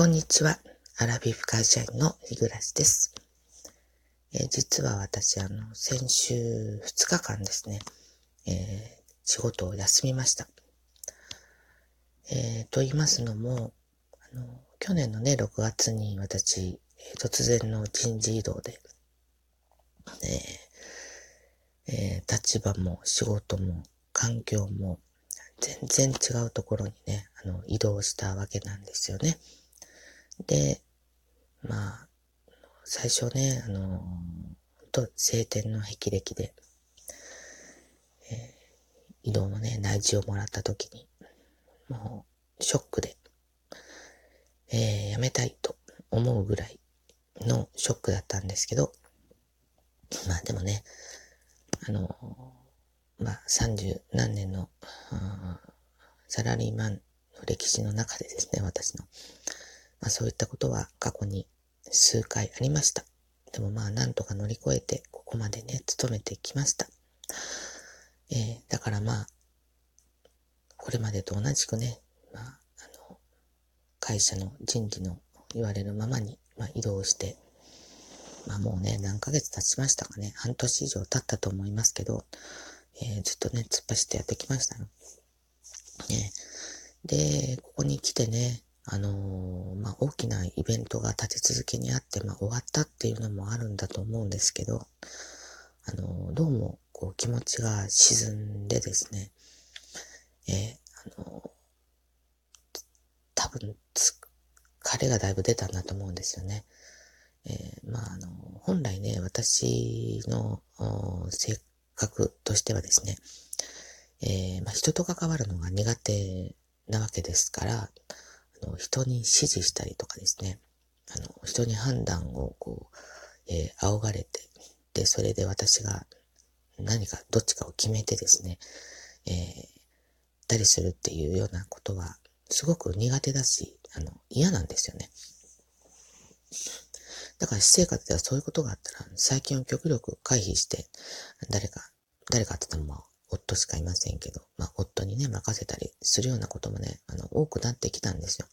こんにちは。アラビフ会社員の日暮です。えー、実は私、あの、先週2日間ですね、えー、仕事を休みました。えー、と言いますのも、あの、去年のね、6月に私、突然の人事異動で、ええ立場も仕事も環境も全然違うところにね、あの、移動したわけなんですよね。で、まあ、最初ね、あの、と晴天の霹靂で、えー、移動のね、内示をもらった時に、もう、ショックで、えー、やめたいと思うぐらいのショックだったんですけど、まあでもね、あの、まあ三十何年の、サラリーマンの歴史の中でですね、私の、まあそういったことは過去に数回ありました。でもまあなんとか乗り越えてここまでね、勤めてきました。えー、だからまあ、これまでと同じくね、まあ、あの、会社の人事の言われるままに、まあ、移動して、まあもうね、何ヶ月経ちましたかね、半年以上経ったと思いますけど、えー、ずっとね、突っ走ってやってきましたよ。ね、で、ここに来てね、あのー、まあ、大きなイベントが立て続けにあって、まあ、終わったっていうのもあるんだと思うんですけど、あのー、どうも、こう、気持ちが沈んでですね、えー、あの、多分、疲れがだいぶ出たんだと思うんですよね。え、まあ、あの、本来ね、私の性格としてはですね、え、まあ、人と関わるのが苦手なわけですから、の、人に指示したりとかですね、あの、人に判断をこう、えー、仰がれて、で、それで私が何か、どっちかを決めてですね、えー、たりするっていうようなことは、すごく苦手だし、あの、嫌なんですよね。だから私生活ではそういうことがあったら、最近を極力回避して、誰か、誰かって言ったらまあ、夫しかいませんけど、まあ、夫にね、任せたりするようなこともね、あの、多くなってきたんですよ。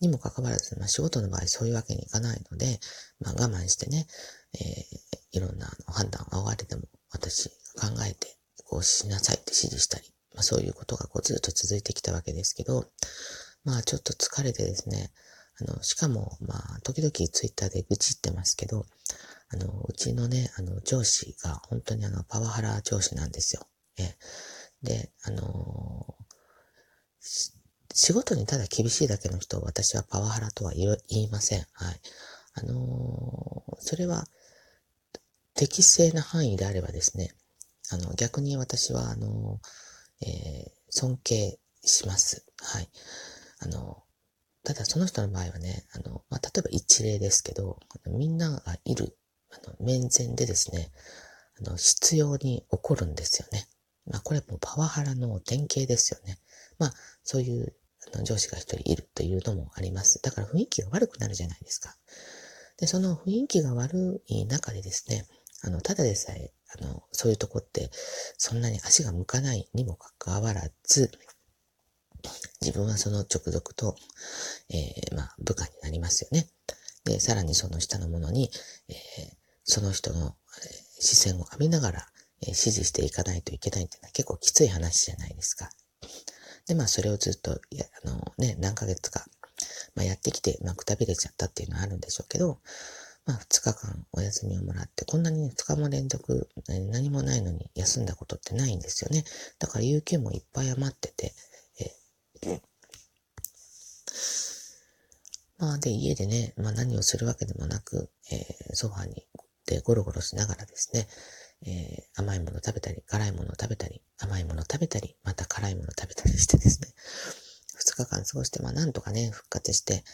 にもかかわらず、まあ、仕事の場合そういうわけにいかないので、まあ、我慢してね、えー、いろんなあの判断を仰がれても、私考えて、こうしなさいって指示したり、まあ、そういうことがこうずっと続いてきたわけですけど、まあ、ちょっと疲れてですね、あの、しかも、まあ、時々ツイッターで愚痴ってますけど、あの、うちのね、あの、上司が本当にあの、パワハラ上司なんですよ。えで、あのー、仕事にただ厳しいだけの人を私はパワハラとは言いません。はい。あのー、それは適正な範囲であればですね、あの、逆に私は、あのー、え、尊敬します。はい。あの、ただその人の場合はね、あの、まあ、例えば一例ですけど、みんながいる、あの、面前でですね、あの、必要に起こるんですよね。まあ、これもパワハラの典型ですよね。まあ、そういうあの上司が一人いるというのもあります。だから雰囲気が悪くなるじゃないですか。で、その雰囲気が悪い中でですね、あの、ただでさえ、あの、そういうとこって、そんなに足が向かないにもかかわらず、自分はその直属と、えー、まあ、部下になりますよね。で、さらにその下の者に、えー、その人の、えー、視線を浴びながら、え指示していかないといけないっていうのは結構きつい話じゃないですか。で、まあそれをずっと、あのね、何ヶ月か、まあやってきて、まあくたびれちゃったっていうのはあるんでしょうけど、まあ2日間お休みをもらって、こんなに2日も連続何もないのに休んだことってないんですよね。だから有給もいっぱい余ってて、えまあで家でね、まあ何をするわけでもなく、えー、ソファにでゴロゴロしながらですね、えー、甘いもの食べたり、辛いもの食べたり、甘いもの食べたり、また辛いもの食べたりしてですね、2日間過ごして、まあなんとかね、復活して、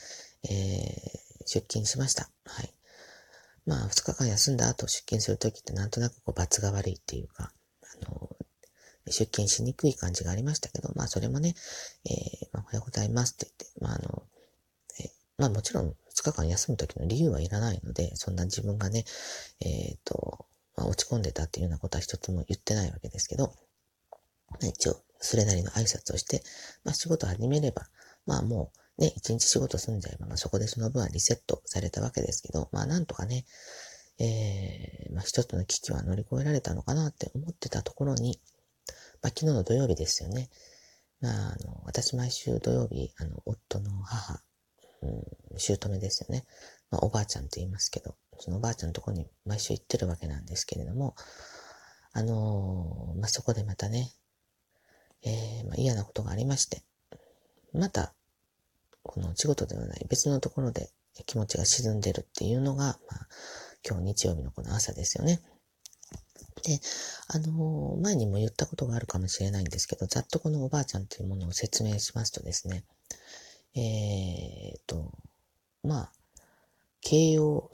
えー、出勤しました。はい。まあ2日間休んだ後出勤するときってなんとなくこう罰が悪いっていうか、あの、出勤しにくい感じがありましたけど、まあそれもね、えー、まあおはようございますって言って、まああの、えー、まあもちろん2日間休むときの理由はいらないので、そんな自分がね、えっ、ー、と、まあ、落ち込んでたっていうようなことは一つも言ってないわけですけど、まあ一応、それなりの挨拶をして、まあ、仕事始めれば、まあもうね、一日仕事済んじゃえば、まあそこでその分はリセットされたわけですけど、まあなんとかね、えー、まあ一つの危機は乗り越えられたのかなって思ってたところに、まあ昨日の土曜日ですよね。まあ、あの、私毎週土曜日、あの、夫の母、うん、姑ですよね。まあおばあちゃんと言いますけど、そのおばあちゃんのとこに毎週行ってるわけなんですけれども、あのー、まあ、そこでまたね、えー、まあ、嫌なことがありまして、また、このお仕事ではない別のところで気持ちが沈んでるっていうのが、まあ、今日日曜日のこの朝ですよね。で、あのー、前にも言ったことがあるかもしれないんですけど、ざっとこのおばあちゃんというものを説明しますとですね、えー、と、まあ、形容、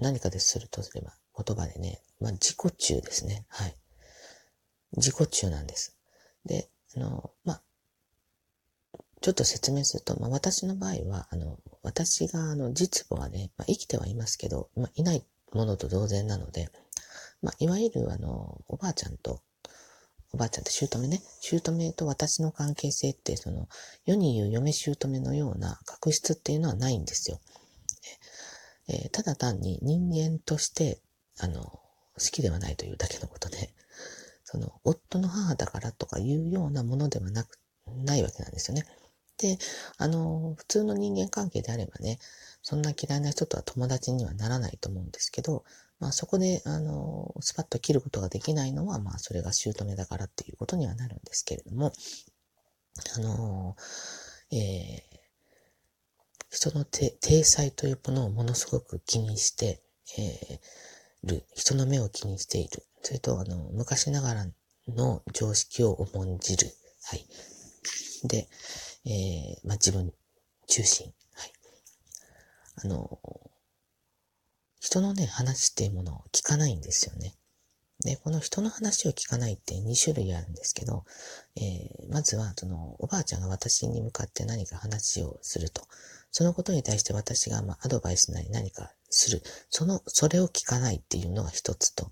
何かでするとすれば、言葉でね、まあ、自己中ですね。はい。自己中なんです。で、あの、まあ、ちょっと説明すると、まあ、私の場合は、あの、私が、あの、実母はね、まあ、生きてはいますけど、まあ、いないものと同然なので、まあ、いわゆる、あの、おばあちゃんと、おばあちゃんって姑ね、姑と私の関係性って、その、世に言う嫁姑のような確執っていうのはないんですよ。えー、ただ単に人間として、あの、好きではないというだけのことで、その、夫の母だからとかいうようなものではなく、ないわけなんですよね。で、あの、普通の人間関係であればね、そんな嫌いな人とは友達にはならないと思うんですけど、まあそこで、あの、スパッと切ることができないのは、まあそれが姑だからっていうことにはなるんですけれども、あの、えー、人の体裁というものをものすごく気にして、えー、る、人の目を気にしている。それと、あの、昔ながらの常識を重んじる。はい。で、えー、まあ、自分中心。はい。あの、人のね、話っていうものを聞かないんですよね。で、この人の話を聞かないって2種類あるんですけど、えー、まずは、その、おばあちゃんが私に向かって何か話をすると。そのことに対して私がまあアドバイスなり何かする。その、それを聞かないっていうのが一つと、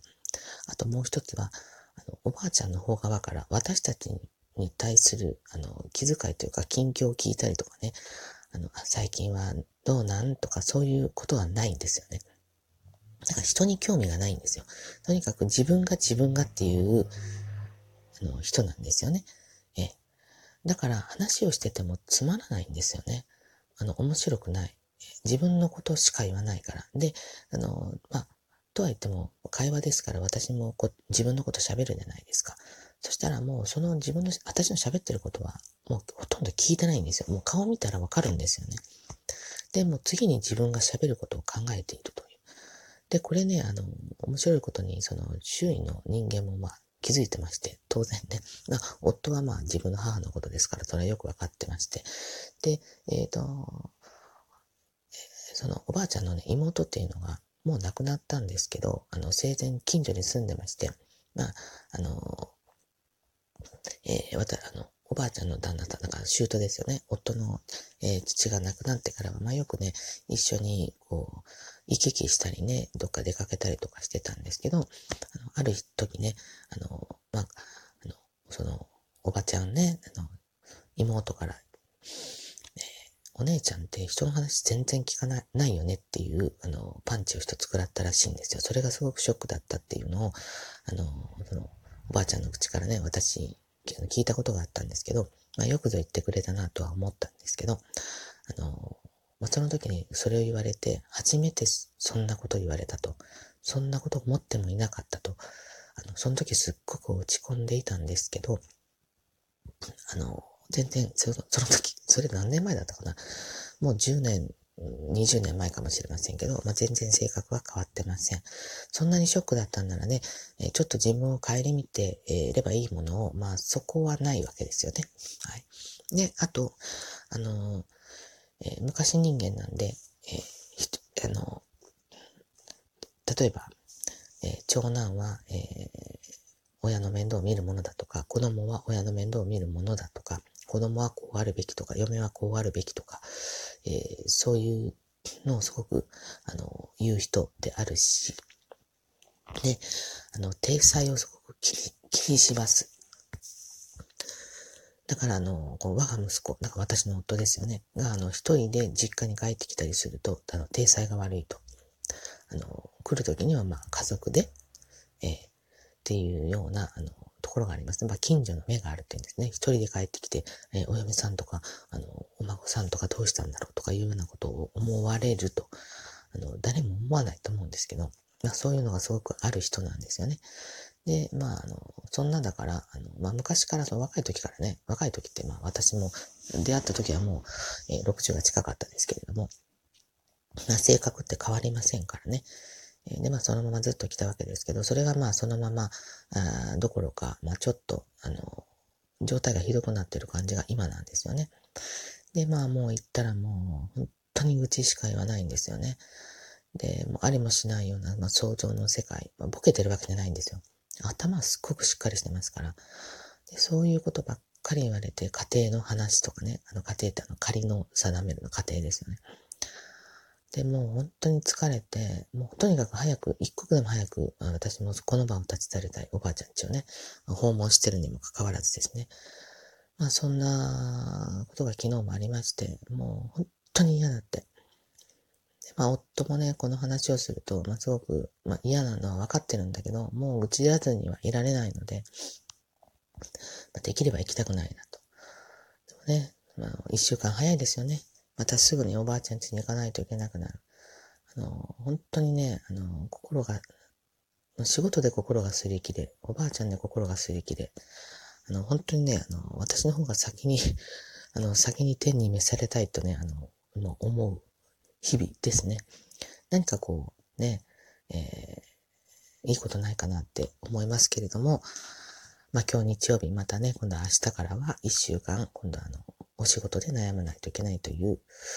あともう一つは、あの、おばあちゃんの方側から私たちに対する、あの、気遣いというか、近況を聞いたりとかね、あの、最近はどうなんとかそういうことはないんですよね。だから人に興味がないんですよ。とにかく自分が自分がっていう、あの、人なんですよね。え。だから話をしててもつまらないんですよね。あの、面白くない。自分のことしか言わないから。で、あの、まあ、とは言っても、会話ですから私もこ自分のこと喋るじゃないですか。そしたらもうその自分の、私の喋ってることはもうほとんど聞いてないんですよ。もう顔見たらわかるんですよね。で、も次に自分が喋ることを考えているという。で、これね、あの、面白いことに、その、周囲の人間もまあ、気づいてまして、当然ね。まあ、夫はまあ自分の母のことですから、それはよくわかってまして。で、えっ、ー、と、そのおばあちゃんのね、妹っていうのが、もう亡くなったんですけど、あの、生前近所に住んでまして、まあ、あの、えー、わた、あの、おばあちゃんの旦那さん、だから舅ですよね。夫の、えー、父が亡くなってからは、まあよくね、一緒に、こう、行き来したりね、どっか出かけたりとかしてたんですけど、あのある時ね、あの、まあ、あの、その、おばちゃんね、あの、妹から、え、お姉ちゃんって人の話全然聞かないないよねっていう、あの、パンチを一つ食らったらしいんですよ。それがすごくショックだったっていうのを、あの、その、おばあちゃんの口からね、私、聞いたことがあったんですけど、まあ、よくぞ言ってくれたなとは思ったんですけど、あの、まあ、その時にそれを言われて、初めてそんなこと言われたと。そんなこと思ってもいなかったと。あの、その時すっごく落ち込んでいたんですけど、あの、全然、そその時、それ何年前だったかな？もう10年、20年前かもしれませんけど、まあ、全然性格は変わってません。そんなにショックだったんならね、えちょっと自分を顧みていればいいものを、まあそこはないわけですよね。はい。で、あと、あのえー、昔人間なんで、えー、あの、例えば、えー、長男は、え親の面倒を見るものだとか、子供は親の面倒を見るものだとか、子供はこうあるべきとか、嫁はこうあるべきとか、えそういうのをすごく、あの、言う人であるし、で、あの、体裁をすごく気に気にします。だから、あの、こう我が息子、だから私の夫ですよね、が、あの、一人で実家に帰ってきたりすると、あの、体裁が悪いと。あの、来るときには、まあ、家族で、えー、っていうような、あの、ころがありますね。まあ、近所の目があるっていうんですね。一人で帰ってきて、えー、お嫁さんとか、あの、お孫さんとかどうしたんだろうとかいうようなことを思われると、あの、誰も思わないと思うんですけど、まあ、そういうのがすごくある人なんですよね。で、まあ、あの、そんなだから、あの、まあ、昔から、その若い時からね、若い時って、まあ、私も出会った時はもう、えー、60が近かったですけれども、まあ、性格って変わりませんからね。で、まあ、そのままずっと来たわけですけど、それがまあ、そのまま、あどころか、まあ、ちょっと、あの、状態がひどくなってる感じが今なんですよね。で、まあ、もう言ったらもう、本当に愚痴しか言わないんですよね。で、もうありもしないような、まあ、想像の世界、まあ、ボケてるわけじゃないんですよ。頭すっごくしっかりしてますから。でそういうことばっかり言われて、家庭の話とかね、あの家庭ってあの仮の定めるの家庭ですよね。で、もう本当に疲れて、もうとにかく早く、一刻でも早く、私もこの場を立ち去りたい、おばあちゃんちをね、訪問してるにもかかわらずですね。まあそんなことが昨日もありまして、もう本当に嫌だって。でまあ夫もね、この話をすると、まあすごく、まあ、嫌なのは分かってるんだけど、もう打ち出ずにはいられないので、まあ、できれば行きたくないなと。でもね、まあ一週間早いですよね。またすぐにおばあちゃん家に行かないといけなくなる。あの、本当にね、あの、心が、仕事で心がすり切れ、おばあちゃんで心がすり切れ、あの、本当にね、あの、私の方が先に、あの、先に天に召されたいとね、あの、もう思う日々ですね。何かこう、ね、えー、いいことないかなって思いますけれども、まあ今日日曜日、またね、今度は明日からは一週間、今度はあの、お仕事で悩まないといけないという